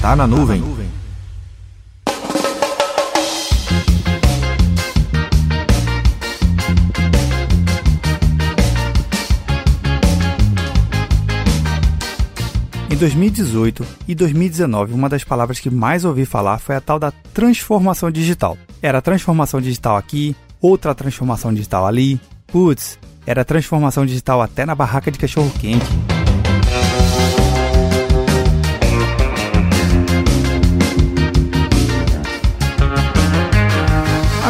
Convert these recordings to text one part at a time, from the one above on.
Tá na nuvem. Em 2018 e 2019, uma das palavras que mais ouvi falar foi a tal da transformação digital. Era transformação digital aqui, outra transformação digital ali. Putz, era transformação digital até na barraca de cachorro quente.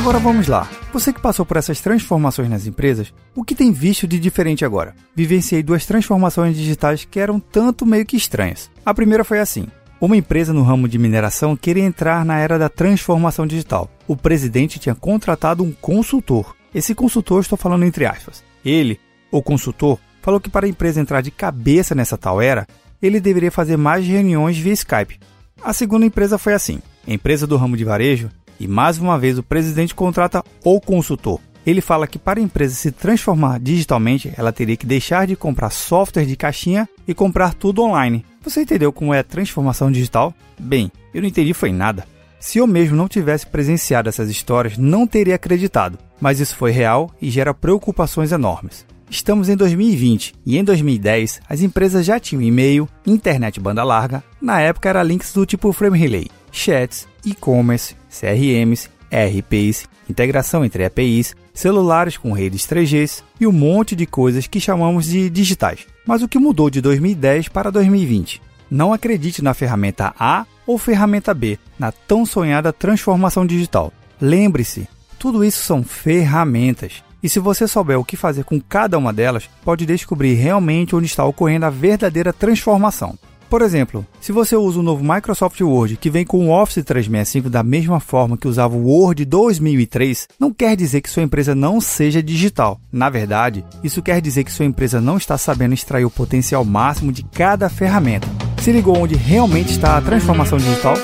Agora vamos lá. Você que passou por essas transformações nas empresas, o que tem visto de diferente agora? Vivenciei duas transformações digitais que eram tanto meio que estranhas. A primeira foi assim: uma empresa no ramo de mineração queria entrar na era da transformação digital. O presidente tinha contratado um consultor. Esse consultor, estou falando entre aspas. Ele, o consultor, falou que para a empresa entrar de cabeça nessa tal era, ele deveria fazer mais reuniões via Skype. A segunda empresa foi assim: empresa do ramo de varejo e mais uma vez o presidente contrata o consultor. Ele fala que para a empresa se transformar digitalmente, ela teria que deixar de comprar software de caixinha e comprar tudo online. Você entendeu como é a transformação digital? Bem, eu não entendi foi nada. Se eu mesmo não tivesse presenciado essas histórias, não teria acreditado, mas isso foi real e gera preocupações enormes. Estamos em 2020 e em 2010 as empresas já tinham e-mail, internet banda larga, na época era links do tipo Frame Relay, chats, e-commerce, CRMs, ERPs, integração entre APIs, celulares com redes 3Gs e um monte de coisas que chamamos de digitais. Mas o que mudou de 2010 para 2020? Não acredite na ferramenta A ou ferramenta B, na tão sonhada transformação digital. Lembre-se, tudo isso são ferramentas. E se você souber o que fazer com cada uma delas, pode descobrir realmente onde está ocorrendo a verdadeira transformação. Por exemplo, se você usa o novo Microsoft Word que vem com o Office 365 da mesma forma que usava o Word 2003, não quer dizer que sua empresa não seja digital. Na verdade, isso quer dizer que sua empresa não está sabendo extrair o potencial máximo de cada ferramenta. Se ligou onde realmente está a transformação digital?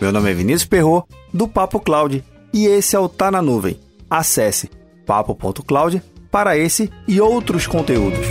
Meu nome é Vinícius Perro do Papo Cloud, e esse é o Tá na Nuvem. Acesse papo.cloud para esse e outros conteúdos.